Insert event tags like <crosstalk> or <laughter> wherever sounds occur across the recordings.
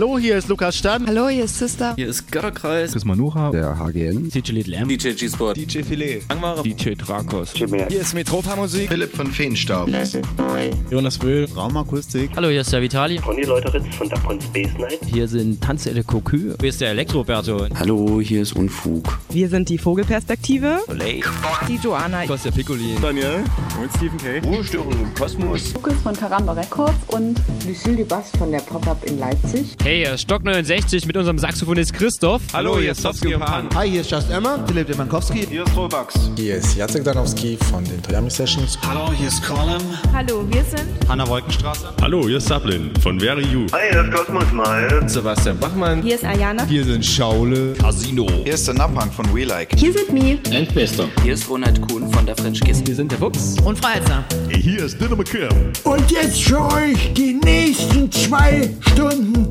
Hallo, hier ist Lukas Stan. Hallo, hier ist Sister. Hier ist Götterkreis. Chris Manucha. Der HGN. DJ Little M. DJ G-Sport. DJ Filet. Angmara. DJ Drakos. Hier ist Metropa Musik. Philipp von Feenstaub. Jonas Wöhl. Raumakustik. Hallo, hier ist der Vitali. Conny Leuteritz von Dapon Space Night. Hier sind Tanzelle Kokü. Hier ist der Elektroberto. Hallo, hier ist Unfug. Wir sind die Vogelperspektive. Olay. Die Joanna. Kostja Piccoli. Daniel. Und Stephen K. Ruhestörung im Kosmos. Lukas von Karamba Records und Lucille Dubas von der Pop-Up in Leipzig. Hey, hier ist Stock 69 mit unserem Saxophonist Christoph. Hallo, hier ist Sofsky und Pan. Hi, hier ist Just Emma. Philipp Demankowski. Hier ist Robax. Hier ist Jacek Danowski von den Toyami Sessions. Hallo, hier ist Colin. Hallo, wir sind Hanna Wolkenstraße. Hallo, hier ist Sablin von Very You. Hi, hier ist Kosmos Mal. Sebastian Bachmann. Hier ist Ayana. Hier sind Schaule. Casino. Hier ist der Napang von We Like. Hier sind Mi. Endbester. Hier ist Ronald Kuhn von der French Kiss. Hier sind der Fuchs. Und Freizer. Hier ist Dinner McKim. Und jetzt für euch die nächsten zwei Stunden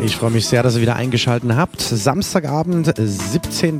Ich freue mich sehr, dass ihr wieder eingeschaltet habt. Samstagabend, 17.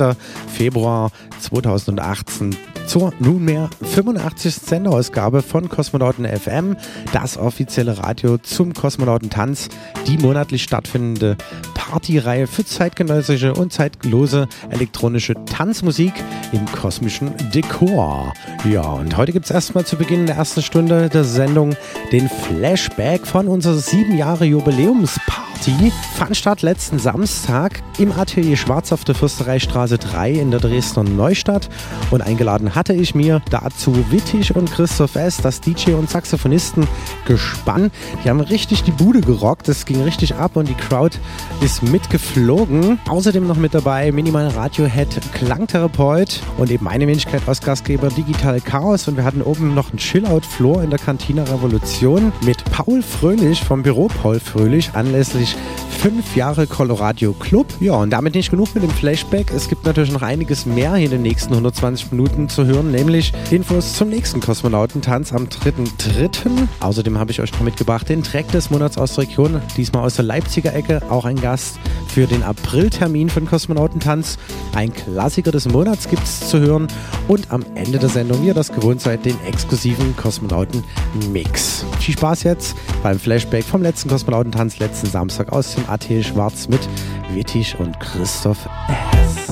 Februar 2018 zur nunmehr 85. Sendeausgabe von Kosmonauten FM, das offizielle Radio zum Kosmonautentanz, die monatlich stattfindende Partyreihe für zeitgenössische und zeitlose elektronische Tanzmusik im kosmischen Dekor. Ja, und heute gibt es erstmal zu Beginn der ersten Stunde der Sendung den Flashback von unserer sieben Jahre Jubiläumsparty. Fand statt letzten Samstag im Atelier Schwarz auf der Fürstereistraße 3 in der Dresdner Neustadt und eingeladen hatte ich mir dazu Wittig und Christoph S., das DJ und Saxophonisten gespannt. Die haben richtig die Bude gerockt, es ging richtig ab und die Crowd ist mitgeflogen. Außerdem noch mit dabei Minimal Radiohead, Klangtherapeut und eben meine Wenigkeit als Gastgeber Digital Chaos und wir hatten oben noch einen Chillout-Floor in der Cantina Revolution mit Paul Fröhlich vom Büro Paul Fröhlich anlässlich fünf Jahre Colorado Club. Ja, und damit nicht genug mit dem Flashback. Es gibt natürlich noch einiges mehr in den nächsten 120 Minuten zu hören, nämlich Infos zum nächsten Kosmonautentanz am 3.3. Außerdem habe ich euch noch mitgebracht den Track des Monats aus der Region, diesmal aus der Leipziger Ecke, auch ein Gast für den Apriltermin von Kosmonautentanz. Ein Klassiker des Monats gibt es zu hören und am Ende der Sendung, wie ihr das gewohnt seid, den exklusiven Kosmonauten-Mix. Viel Spaß jetzt beim Flashback vom letzten Kosmonautentanz letzten Samstag aus dem AT Schwarz mit Wittig und Christoph S.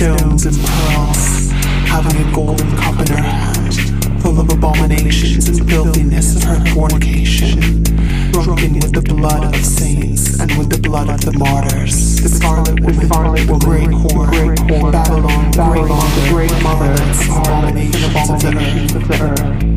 stones and pearls, having a golden cup in her hand, full of abominations and filthiness of her fornication, drunken with the blood of saints and with the blood of the martyrs. The scarlet woman, woman great whore, Babylon, Babylon, the great mother abominations the earth. Of the earth.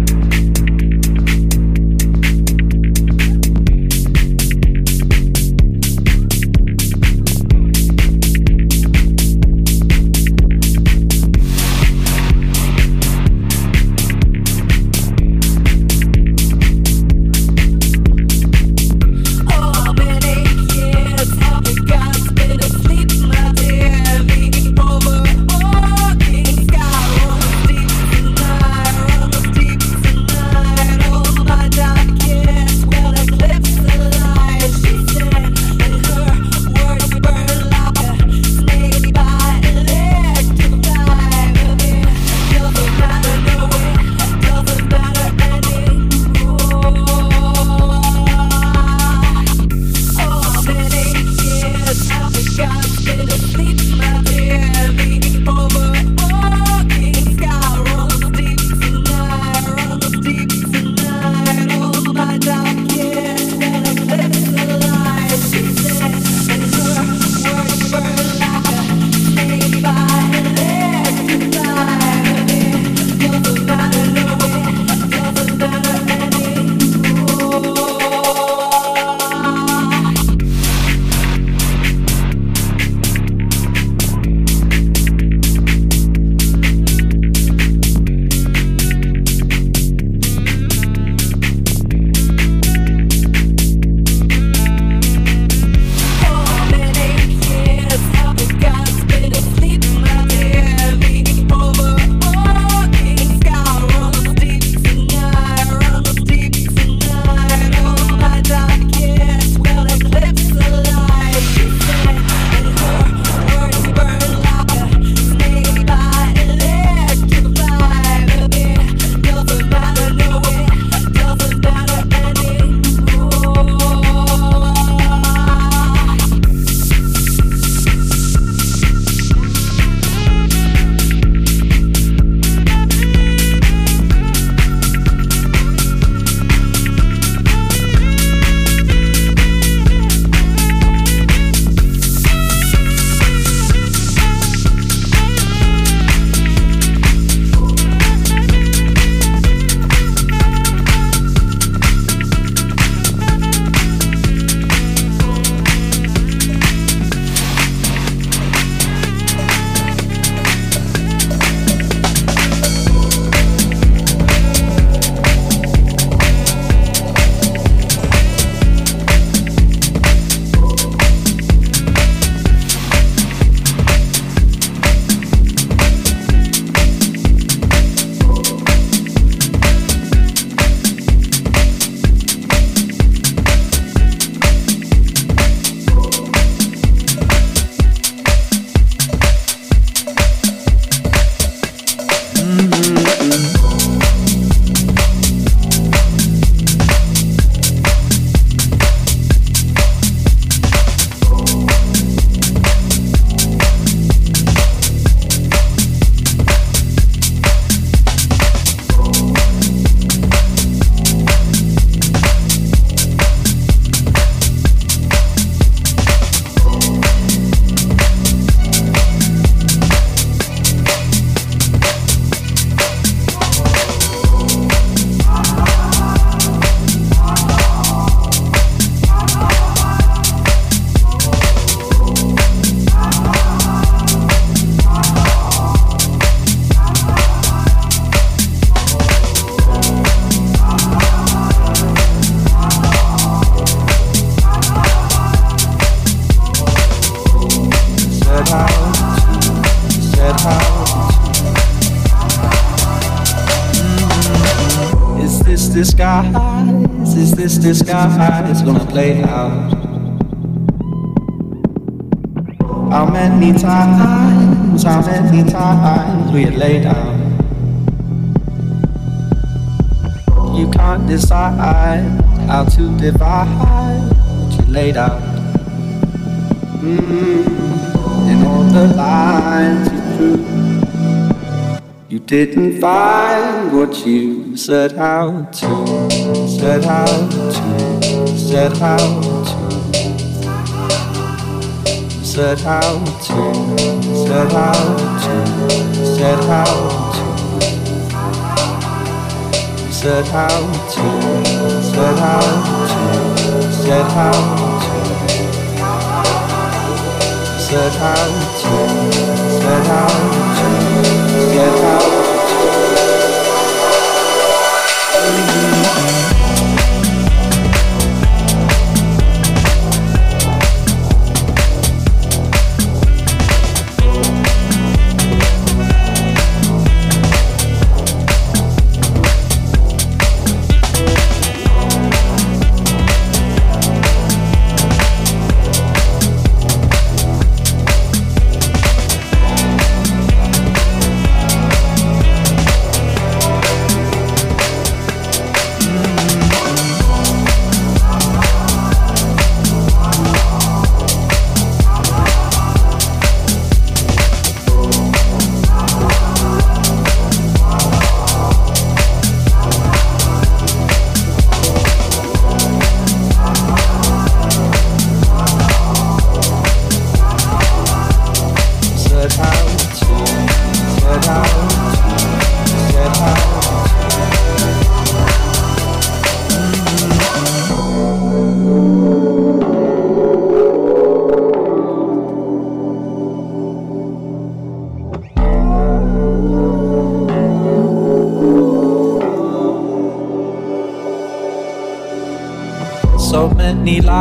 Many times, how many times we had laid out? You can't decide how to divide what you laid out. Mm-hmm. In all the lines you drew, you didn't find what you set out to, set out to, set out to set out to, set out to, set out to, set out to, set out to, set out to, set out to, set out to, set out to.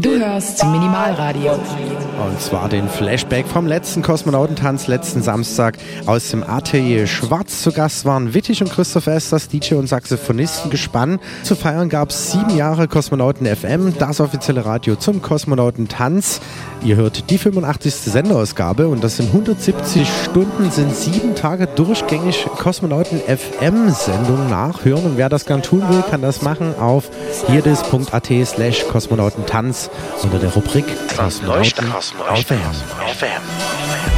Du hörst Minimalradio. Und zwar den Flashback vom letzten Kosmonautentanz letzten Samstag aus dem Atelier Schwarz. Zu Gast waren Wittig und Christoph Esters, DJ und Saxophonisten gespannt. Zu feiern gab es sieben Jahre Kosmonauten FM, das offizielle Radio zum Kosmonautentanz. Ihr hört die 85. Senderausgabe und das sind 170 Stunden, sind sieben Tage durchgängig Kosmonauten FM Sendung nachhören. Und wer das gern tun will, kann das machen auf hierdis.at slash Kosmonautentanz sondern der Rubrik Krass Neustadt auf FM.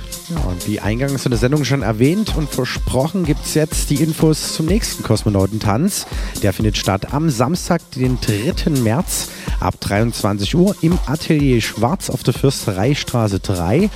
Und wie eingangs in der Sendung schon erwähnt und versprochen, gibt es jetzt die Infos zum nächsten Kosmonautentanz. Der findet statt am Samstag, den 3. März ab 23 Uhr im Atelier Schwarz auf der Fürstereistraße 3.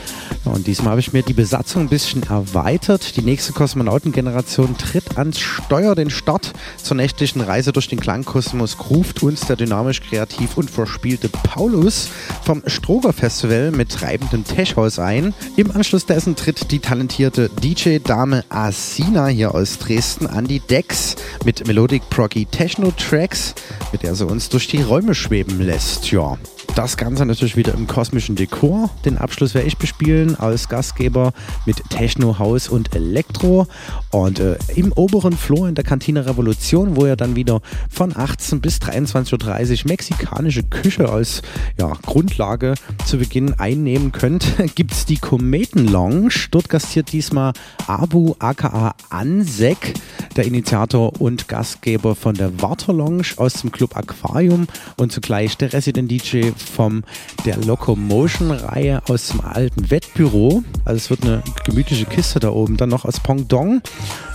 Und diesmal habe ich mir die Besatzung ein bisschen erweitert. Die nächste Kosmonautengeneration tritt ans Steuer. Den Start zur nächtlichen Reise durch den Klangkosmos ruft uns der dynamisch kreativ und verspielte Paulus vom Stroger Festival mit treibendem Tech-Haus ein. Im Anschluss dessen tritt die talentierte DJ-Dame Asina hier aus Dresden an die Decks mit Melodic Proggy Techno-Tracks, mit der sie uns durch die Räume schweben lässt. Ja, das Ganze natürlich wieder im kosmischen Dekor. Den Abschluss werde ich bespielen als Gastgeber mit Techno, House und Elektro. Und äh, im oberen Flur in der Kantine Revolution, wo ihr dann wieder von 18 bis 23.30 Uhr mexikanische Küche als ja, Grundlage zu Beginn einnehmen könnt, <laughs> gibt es die Kometen Lounge. Dort gastiert diesmal Abu aka Ansek, der Initiator und Gastgeber von der Water Lounge aus dem Club Aquarium und zugleich der Resident DJ vom der Locomotion-Reihe aus dem alten Wettbüro. Also es wird eine gemütliche Kiste da oben dann noch aus Pongdong.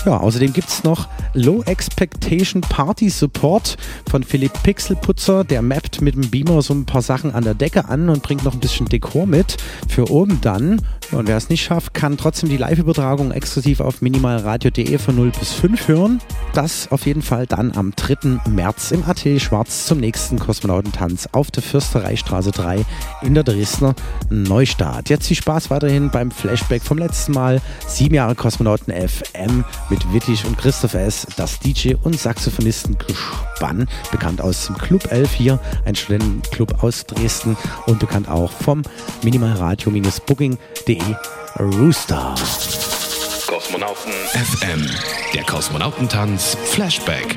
Ja, außerdem gibt es noch Low Expectation Party Support von Philipp Pixelputzer. Der mappt mit dem Beamer so ein paar Sachen an der Decke an und bringt noch ein bisschen Dekor mit für oben dann. Und wer es nicht schafft, kann trotzdem die Live-Übertragung exklusiv auf minimalradio.de von 0 bis 5 hören. Das auf jeden Fall dann am 3. März im Atelier Schwarz zum nächsten Kosmonautentanz auf der Fürstereistraße 3 in der Dresdner Neustadt. Jetzt viel Spaß weiterhin beim Flashback vom letzten Mal. Sieben Jahre Kosmonauten FM mit Wittig und Christoph S., das DJ- und Saxophonistengespann, bekannt aus dem Club 11 hier, ein Studentenclub aus Dresden und bekannt auch vom minimalradio-booking.de Rooster. Kosmonauten FM. Der Kosmonautentanz Flashback.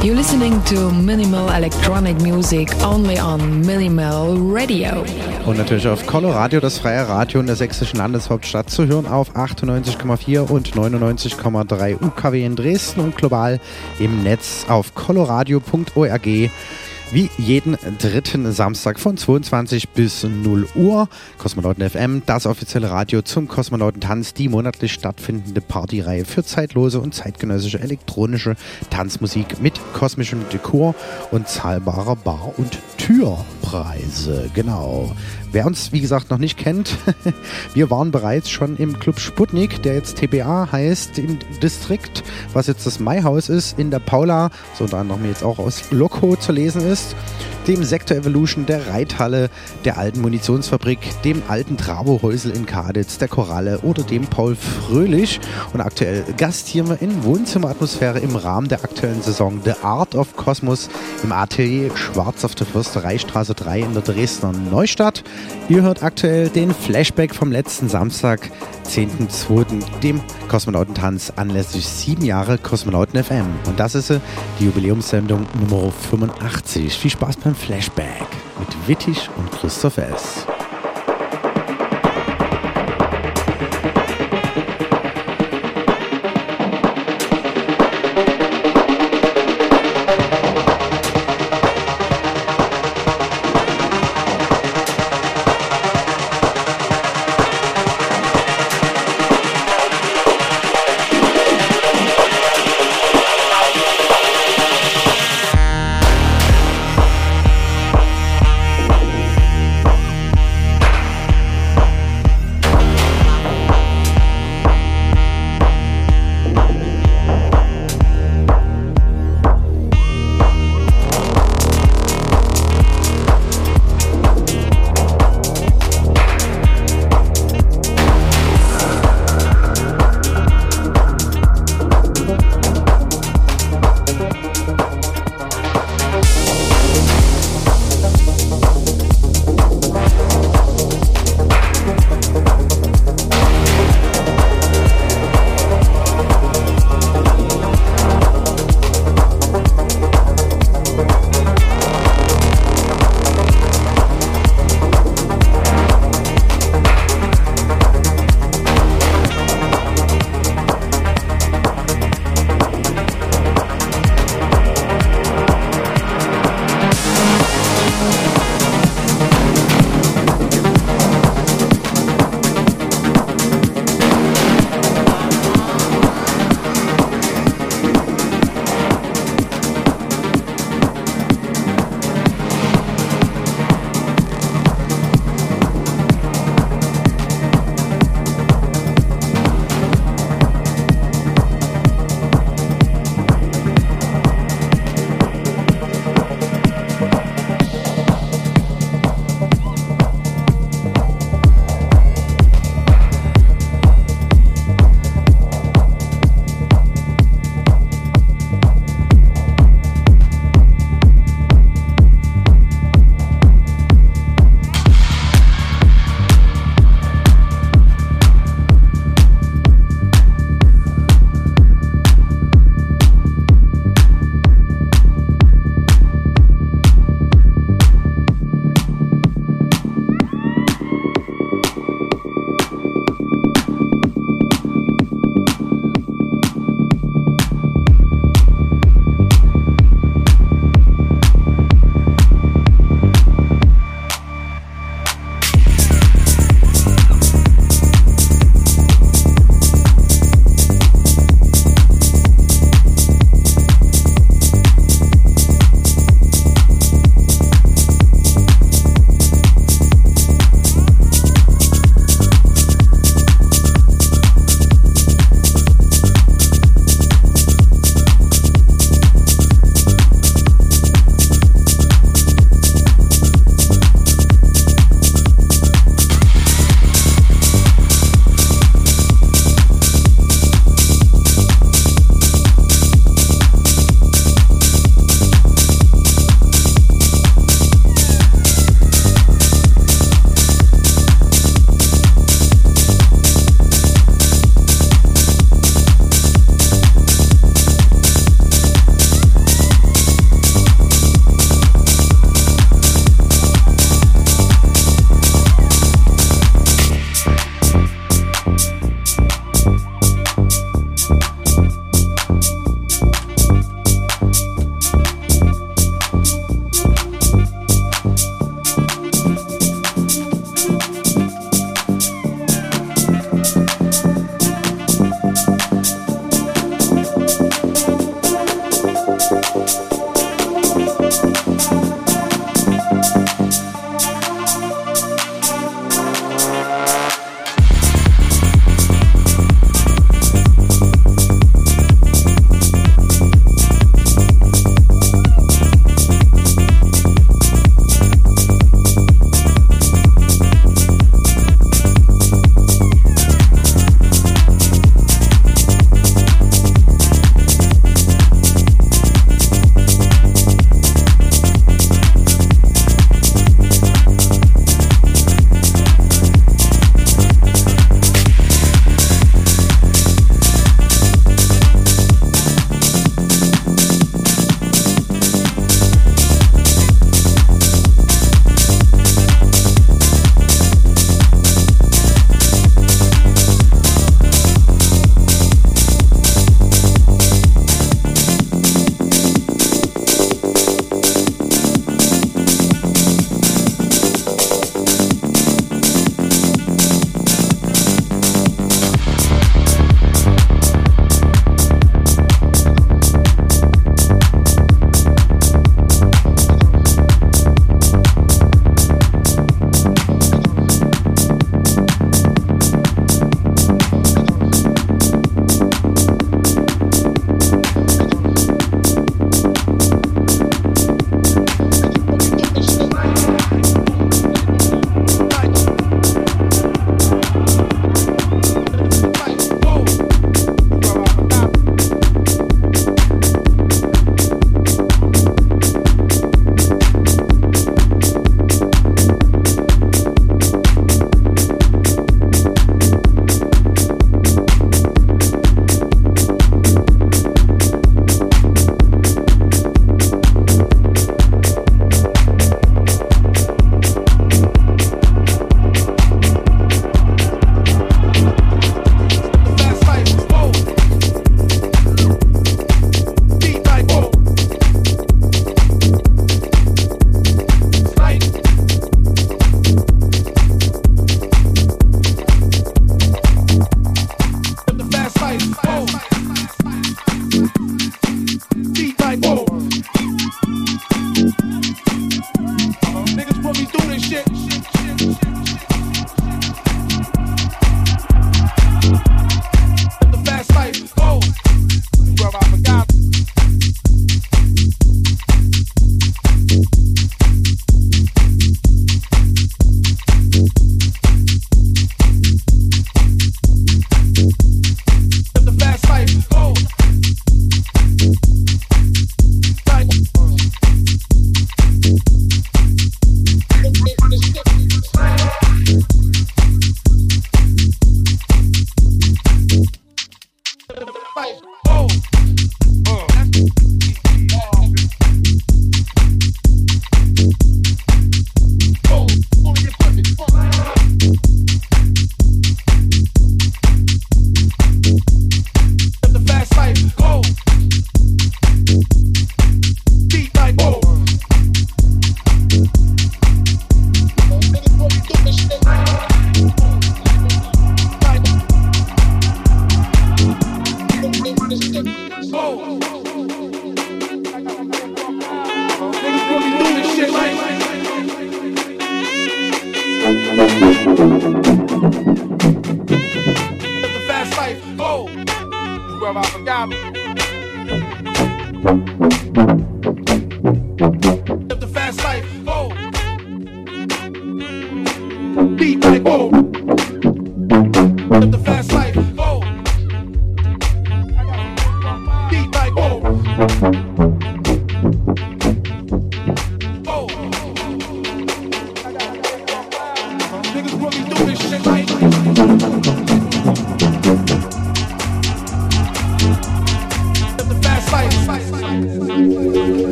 to minimal electronic music only on Minimal Radio. Und natürlich auf Coloradio, das freie Radio in der sächsischen Landeshauptstadt, zu hören auf 98,4 und 99,3 UKW in Dresden und global im Netz auf coloradio.org wie jeden dritten Samstag von 22 bis 0 Uhr. Kosmonauten FM, das offizielle Radio zum Kosmonautentanz, die monatlich stattfindende Partyreihe für zeitlose und zeitgenössische elektronische Tanzmusik mit kosmischem Dekor und zahlbarer Bar- und Türpreise. Genau. Wer uns, wie gesagt, noch nicht kennt, <laughs> wir waren bereits schon im Club Sputnik, der jetzt TBA heißt, im Distrikt, was jetzt das Maihaus ist, in der Paula, so unter anderem jetzt auch aus Loco zu lesen ist. dem Sektor Evolution, der Reithalle, der alten Munitionsfabrik, dem alten Trabo-Häusel in Kaditz, der Koralle oder dem Paul Fröhlich. Und aktuell gastieren wir in Wohnzimmeratmosphäre im Rahmen der aktuellen Saison The Art of Cosmos im Atelier Schwarz auf der Fürstereistraße 3 in der Dresdner Neustadt. Ihr hört aktuell den Flashback vom letzten Samstag, 10.02., dem Kosmonautentanz anlässlich sieben Jahre Kosmonauten FM. Und das ist die Jubiläumssendung Nummer 85. Viel Spaß beim Flashback mit Wittig und Christoph S.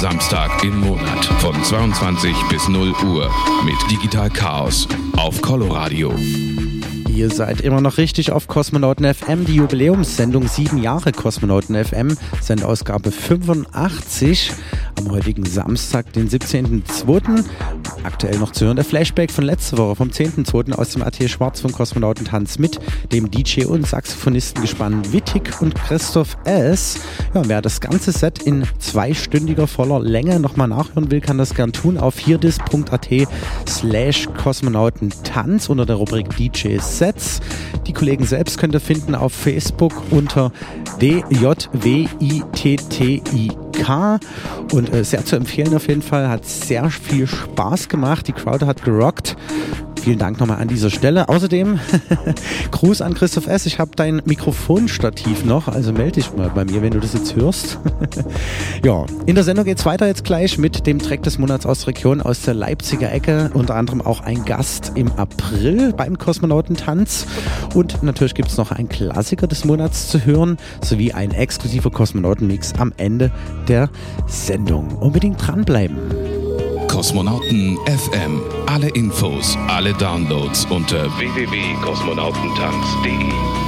Samstag im Monat von 22 bis 0 Uhr mit Digital Chaos auf Coloradio. Ihr seid immer noch richtig auf Kosmonauten FM, die Jubiläumssendung 7 Jahre Kosmonauten FM, Sendausgabe 85 am heutigen Samstag, den 17.02. Aktuell noch zu hören der Flashback von letzter Woche vom 10.02. aus dem AT Schwarz vom Kosmonautentanz mit dem DJ und Saxophonistengespann Wittig und Christoph S. Ja, wer das ganze Set in zweistündiger voller Länge nochmal nachhören will, kann das gern tun auf hierdis.at slash Kosmonautentanz unter der Rubrik DJ Sets. Die Kollegen selbst könnt ihr finden auf Facebook unter DJWITTIK und äh, sehr zu empfehlen auf jeden Fall. Hat sehr viel Spaß gemacht. Die Crowd hat gerockt. Vielen Dank nochmal an dieser Stelle. Außerdem <laughs> Gruß an Christoph S. Ich habe dein Mikrofonstativ noch, also melde dich mal bei mir, wenn du das jetzt hörst. <laughs> ja, in der Sendung geht es weiter jetzt gleich mit dem Track des Monats aus der Region, aus der Leipziger Ecke. Unter anderem auch ein Gast im April beim Kosmonautentanz. Und natürlich gibt es noch einen Klassiker des Monats zu hören, sowie ein exklusiver Kosmonautenmix am Ende der Sendung. Unbedingt dranbleiben. Kosmonauten FM. Alle Infos, alle Downloads unter www.kosmonautentanz.de.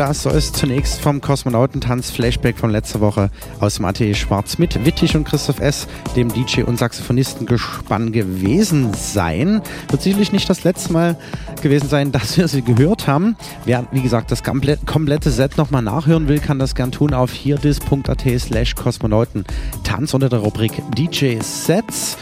das soll es zunächst vom Kosmonautentanz-Flashback von letzter Woche aus dem Atelier Schwarz mit Wittig und Christoph S., dem DJ und Saxophonistengespann gewesen sein. Wird sicherlich nicht das letzte Mal gewesen sein, <laughs> dass wir sie gehört haben. Wer, wie gesagt, das komplett, komplette Set nochmal nachhören will, kann das gern tun auf hierdis.at slash Kosmonautentanz unter der Rubrik DJ Sets.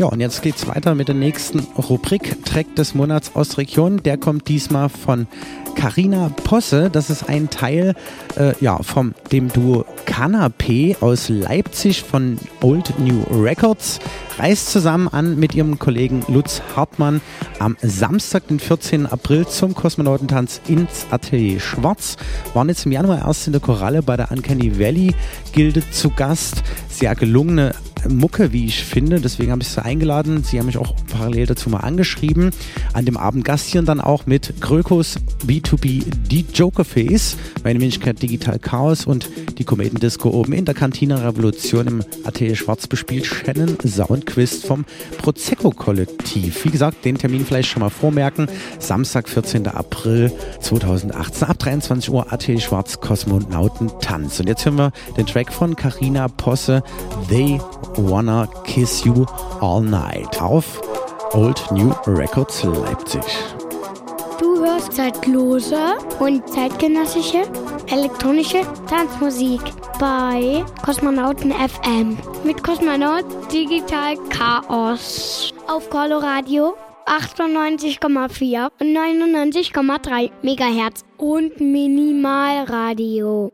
Ja, und jetzt geht's weiter mit der nächsten Rubrik Track des Monats aus Region. Der kommt diesmal von Carina Posse. Das ist ein Teil äh, ja, vom dem Duo Canapé aus Leipzig von Old New Records. Reist zusammen an mit ihrem Kollegen Lutz Hartmann am Samstag, den 14. April zum Kosmonautentanz ins Atelier Schwarz. Waren jetzt im Januar erst in der Koralle bei der Uncanny Valley Gilde zu Gast. Sehr gelungene Mucke, wie ich finde. Deswegen habe ich sie eingeladen. Sie haben mich auch parallel dazu mal angeschrieben. An dem Abend gastieren dann auch mit Grökos B2B die Jokerface, meine Wenigkeit Digital Chaos und die Komödendisco oben in der Kantine Revolution im Atelier Schwarz bespielt Shannon Soundquist vom Prosecco Kollektiv. Wie gesagt, den Termin vielleicht schon mal vormerken. Samstag, 14. April 2018 ab 23 Uhr Atelier Schwarz Kosmonauten Tanz. Und jetzt hören wir den Track von Carina Posse, They Wanna Kiss You All Night auf Old New Records Leipzig. Du hörst zeitlose und zeitgenössische elektronische Tanzmusik bei Kosmonauten FM mit Kosmonaut Digital Chaos auf Coloradio 98,4 und 99,3 Megahertz und Minimalradio.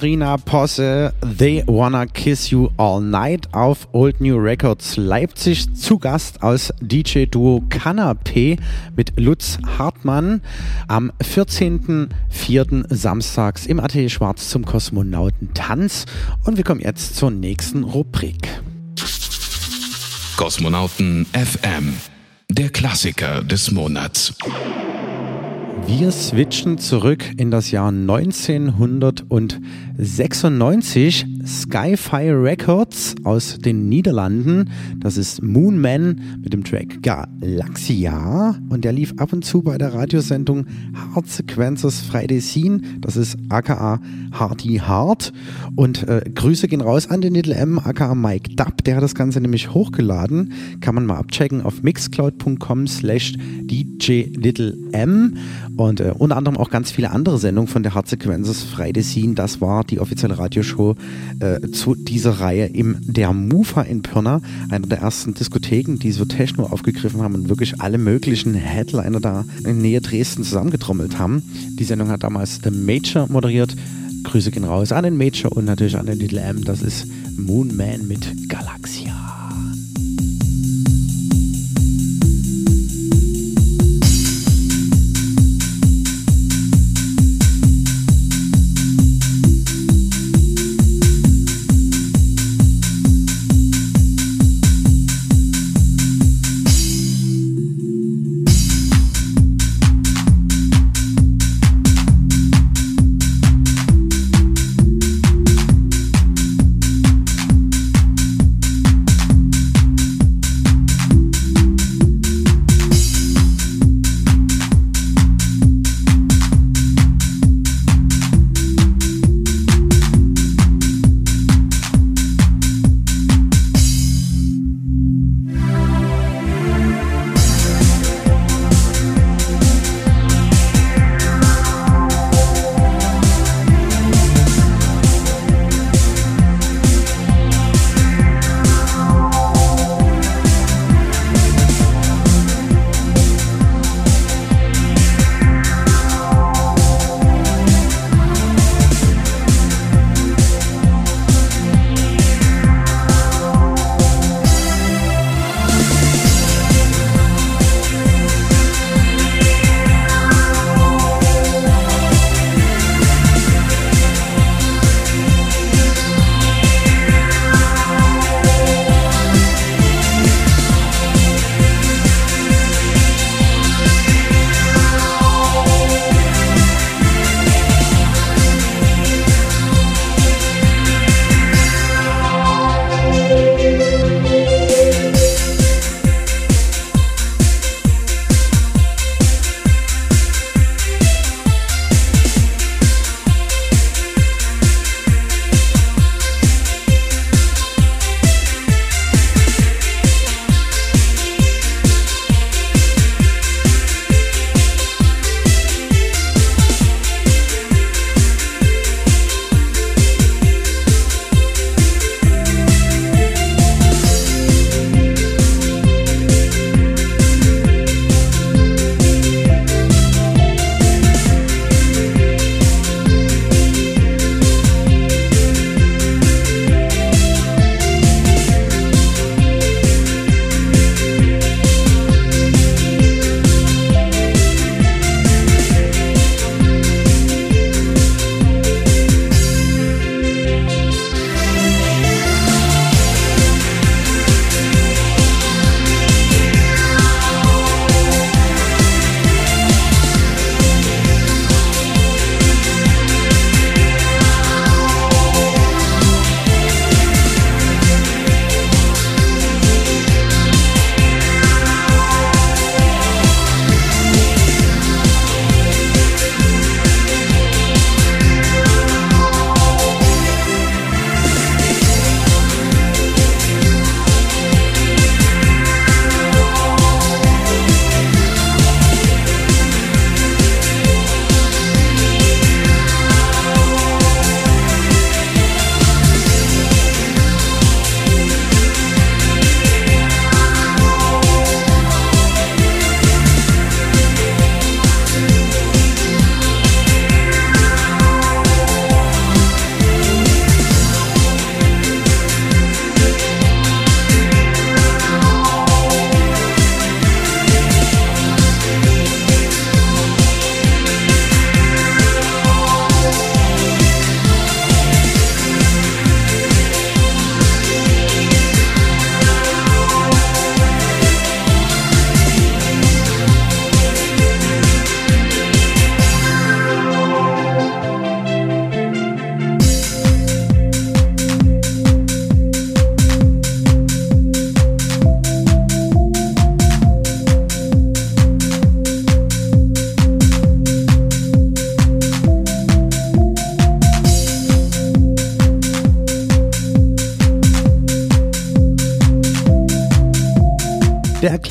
Karina Posse, They Wanna Kiss You All Night auf Old New Records Leipzig. Zu Gast aus DJ-Duo Canapé mit Lutz Hartmann am 14.04. samstags im Atelier Schwarz zum Kosmonautentanz. Und wir kommen jetzt zur nächsten Rubrik. Kosmonauten FM, der Klassiker des Monats. Wir switchen zurück in das Jahr 1996. Skyfire Records aus den Niederlanden. Das ist Moonman mit dem Track Galaxia. Und der lief ab und zu bei der Radiosendung Hard Sequencers Friday Scene. Das ist aka Hardy Hard. Und äh, Grüße gehen raus an den Little M, aka Mike Dubb. Der hat das Ganze nämlich hochgeladen. Kann man mal abchecken auf mixcloud.com slash DJ Little M. Und äh, unter anderem auch ganz viele andere Sendungen von der Hard Sequences Friday Scene. Das war die offizielle Radioshow äh, zu dieser Reihe im Der Mufa in Pirna, einer der ersten Diskotheken, die so Techno aufgegriffen haben und wirklich alle möglichen Headliner da in Nähe Dresden zusammengetrommelt haben. Die Sendung hat damals The Major moderiert. Grüße gehen raus an den Major und natürlich an den Little M. Das ist Moonman mit Galaxia.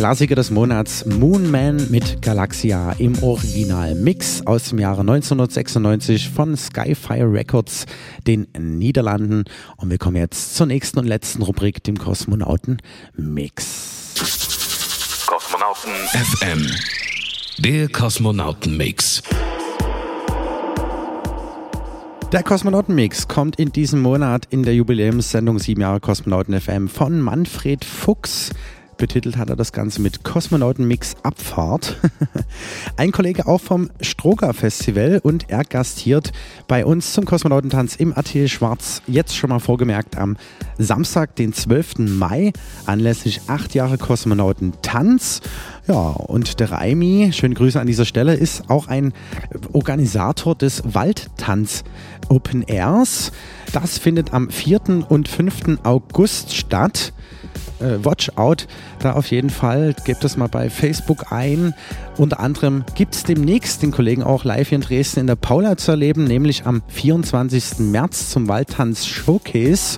Klassiker des Monats Moon Man mit Galaxia im Original-Mix aus dem Jahre 1996 von Skyfire Records, den Niederlanden. Und wir kommen jetzt zur nächsten und letzten Rubrik, dem Kosmonauten-Mix. Kosmonauten FM. Der Kosmonauten-Mix. Der Kosmonautenmix kommt in diesem Monat in der Jubiläumssendung 7 Jahre Kosmonauten FM von Manfred Fuchs. Betitelt hat er das Ganze mit Kosmonautenmix Abfahrt. <laughs> Ein Kollege auch vom Stroger Festival und er gastiert bei uns zum Kosmonautentanz im Atelier Schwarz. Jetzt schon mal vorgemerkt am Samstag, den 12. Mai, anlässlich 8 Jahre Kosmonautentanz. Ja, und der Raimi, schöne Grüße an dieser Stelle, ist auch ein Organisator des Waldtanz Open Airs. Das findet am 4. und 5. August statt äh, Watch Out da auf jeden Fall. Gebt das mal bei Facebook ein. Unter anderem gibt es demnächst den Kollegen auch live hier in Dresden in der Paula zu erleben, nämlich am 24. März zum Waldtanz Showcase.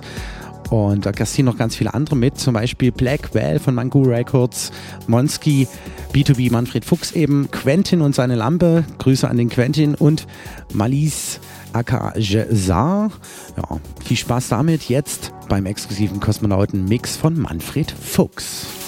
Und da gastieren noch ganz viele andere mit, zum Beispiel Black Whale von Mangu Records, Monski, B2B Manfred Fuchs eben, Quentin und seine Lampe, Grüße an den Quentin und Malis aka. Ja, viel Spaß damit jetzt beim exklusiven Kosmonauten-Mix von Manfred Fuchs.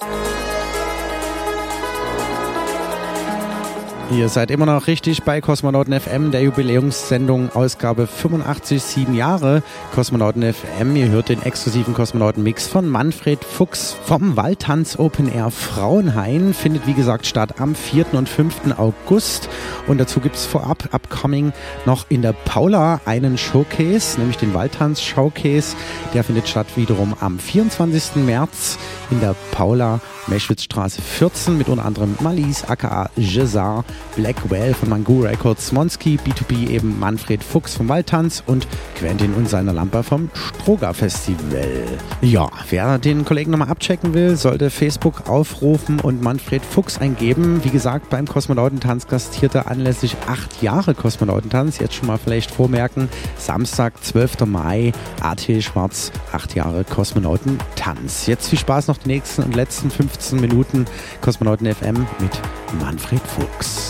Bye. Ihr seid immer noch richtig bei Kosmonauten FM, der Jubiläumssendung Ausgabe 85, sieben Jahre Kosmonauten FM. Ihr hört den exklusiven Kosmonauten-Mix von Manfred Fuchs vom Waldtanz Open Air Frauenhain. Findet wie gesagt statt am 4. und 5. August. Und dazu gibt es vorab, upcoming, noch in der Paula einen Showcase, nämlich den Waldtanz Showcase. Der findet statt wiederum am 24. März in der Paula Meschwitzstraße 14 mit unter anderem Malise, aka Jezar, Blackwell von Mangu Records, Monski, B2B eben Manfred Fuchs vom Waldtanz und Quentin und seiner Lampe vom Stroger Festival. Ja, wer den Kollegen nochmal abchecken will, sollte Facebook aufrufen und Manfred Fuchs eingeben. Wie gesagt, beim Kosmonautentanz gastierte anlässlich acht Jahre Kosmonautentanz. Jetzt schon mal vielleicht vormerken, Samstag, 12. Mai, AT Schwarz, acht Jahre Kosmonautentanz. Jetzt viel Spaß noch die nächsten und letzten 15 Minuten Kosmonauten FM mit Manfred Fuchs.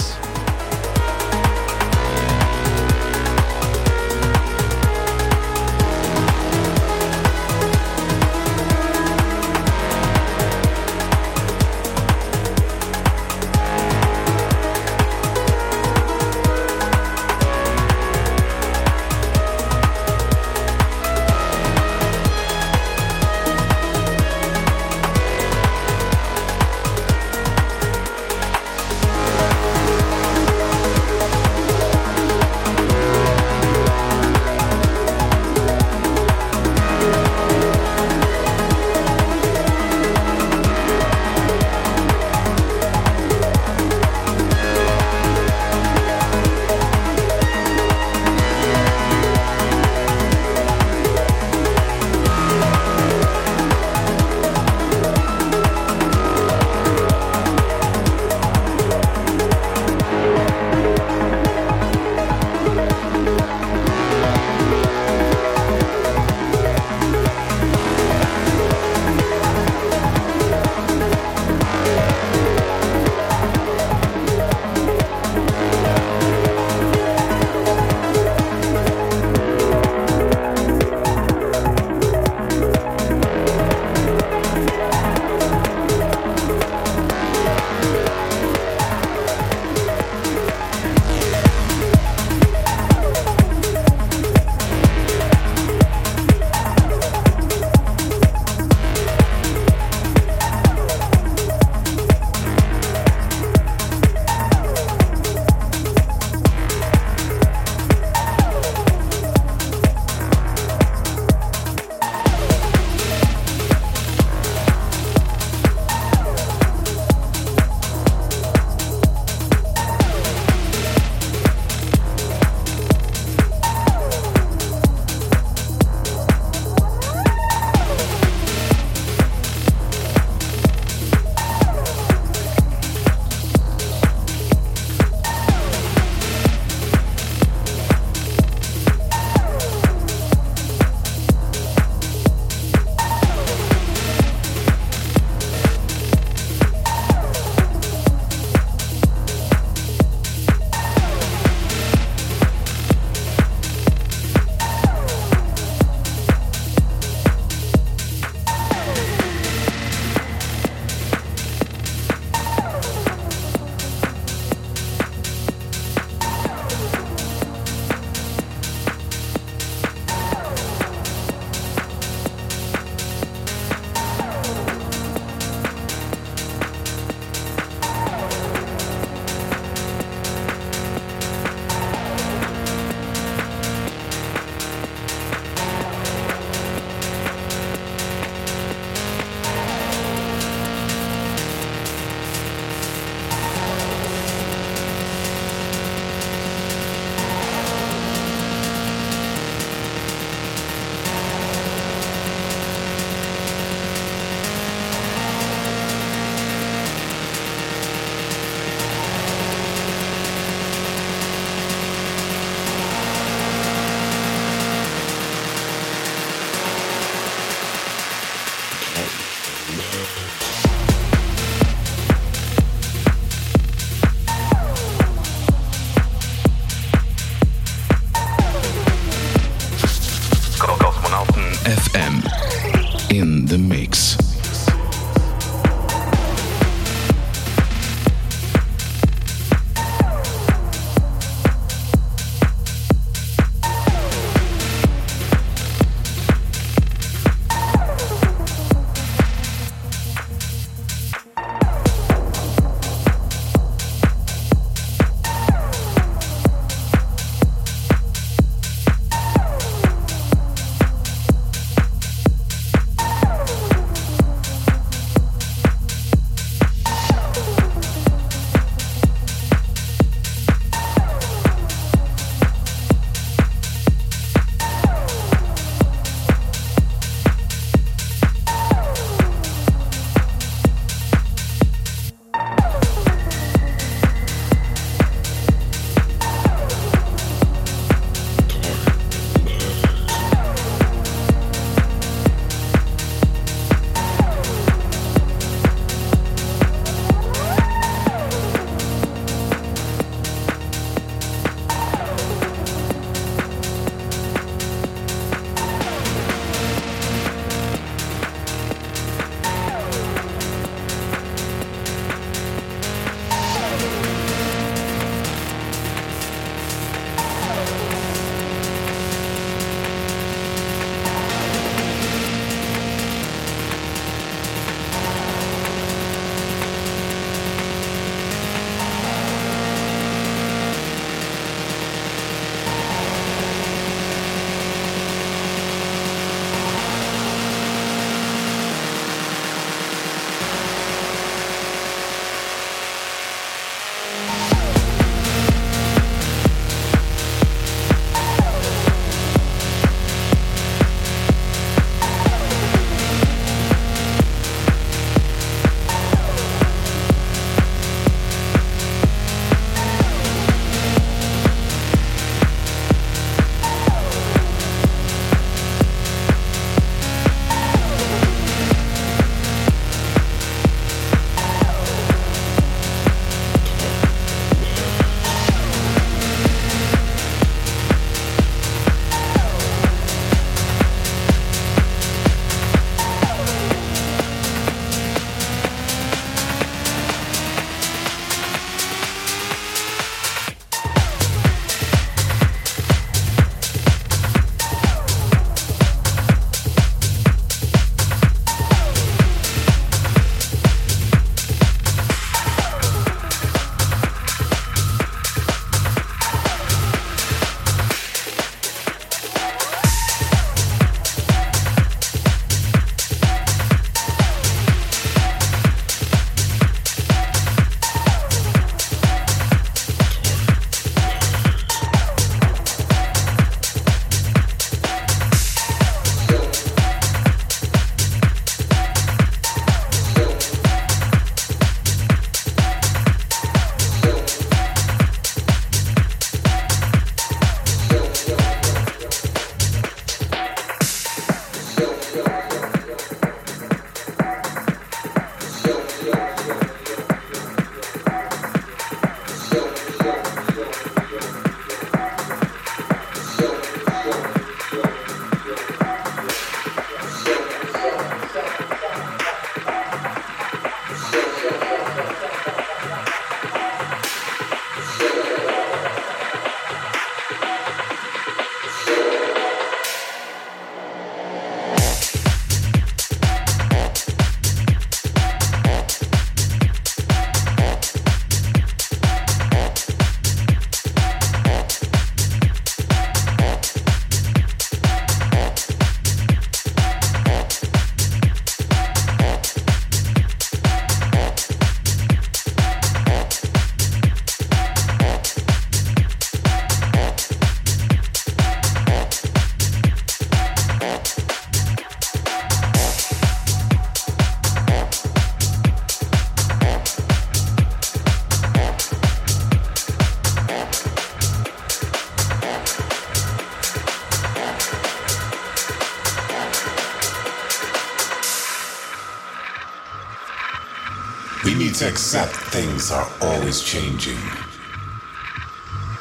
Accept things are always changing.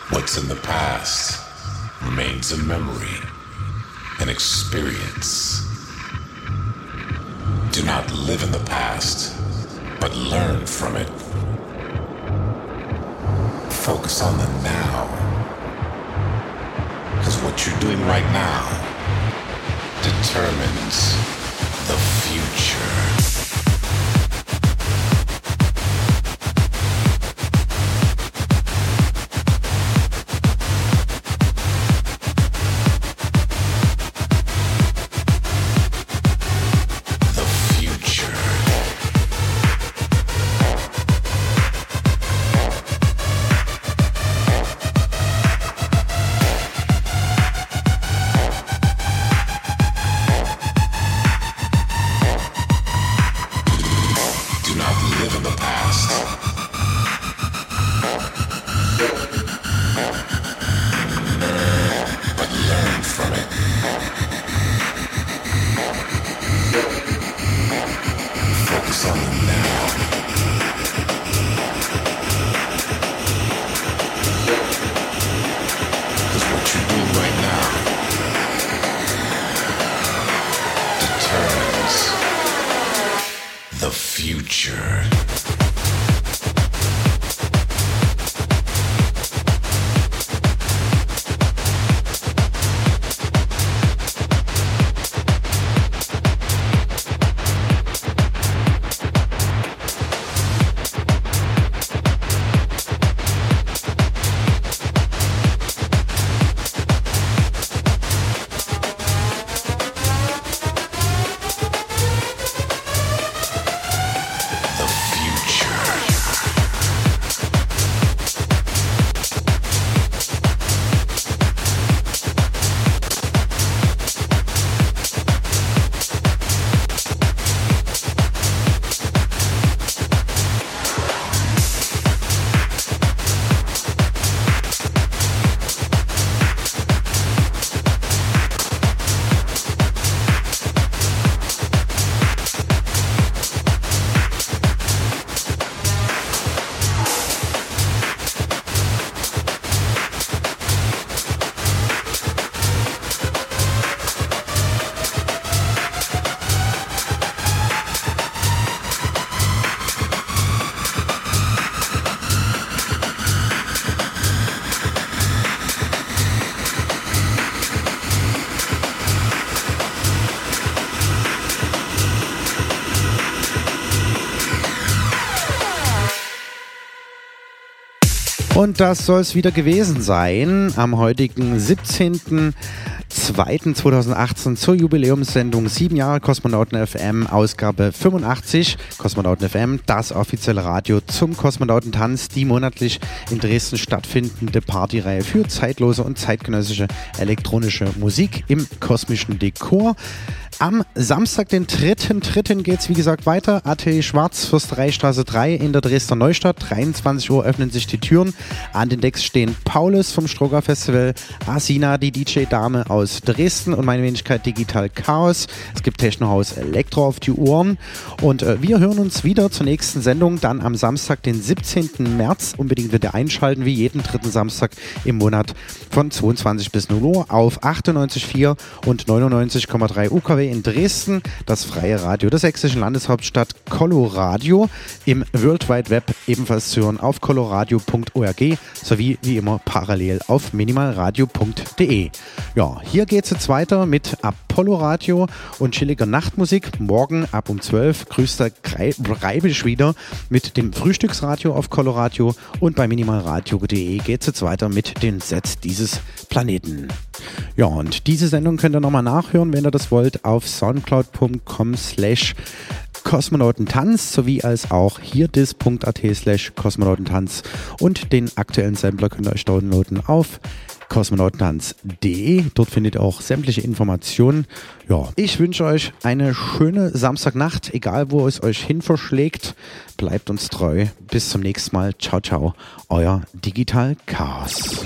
What's in the past remains a memory, an experience. Do not live in the past, but learn from it. Focus on the now. Because what you're doing right now Mixer. Und das soll es wieder gewesen sein am heutigen 17.02.2018 zur Jubiläumssendung 7 Jahre Kosmonauten FM, Ausgabe 85. Kosmonauten FM, das offizielle Radio zum Kosmonautentanz, die monatlich in Dresden stattfindende Partyreihe für zeitlose und zeitgenössische elektronische Musik im kosmischen Dekor. Am Samstag, den 3.3. geht es wie gesagt weiter. Atelier Schwarz, Fürstereistraße 3 in der Dresdner Neustadt. 23 Uhr öffnen sich die Türen. An den Decks stehen Paulus vom Stroger Festival, Asina, die DJ-Dame aus Dresden und meine Wenigkeit Digital Chaos. Es gibt Technohaus Elektro auf die Ohren. Und äh, wir hören uns wieder zur nächsten Sendung, dann am Samstag, den 17. März. Unbedingt wieder einschalten, wie jeden dritten Samstag im Monat von 22 bis 0 Uhr auf 98,4 und 99,3 UKW in Dresden, das freie Radio der sächsischen Landeshauptstadt Coloradio, im World Wide Web ebenfalls zu hören auf coloradio.org sowie wie immer parallel auf minimalradio.de. Ja, hier geht es jetzt weiter mit Apollo Radio und chilliger Nachtmusik. Morgen ab um 12 grüßt der Reibisch wieder mit dem Frühstücksradio auf Coloradio und bei minimalradio.de geht es jetzt weiter mit den Sets dieses Planeten. Ja, und diese Sendung könnt ihr nochmal nachhören, wenn ihr das wollt, auf soundcloud.com slash Kosmonautentanz sowie als auch hierdis.at slash Kosmonautentanz und den aktuellen Sampler könnt ihr euch downloaden auf kosmonautentanz.de. Dort findet ihr auch sämtliche Informationen. Ja, ich wünsche euch eine schöne Samstagnacht, egal wo es euch hin verschlägt. Bleibt uns treu. Bis zum nächsten Mal. Ciao, ciao. Euer Digital Chaos.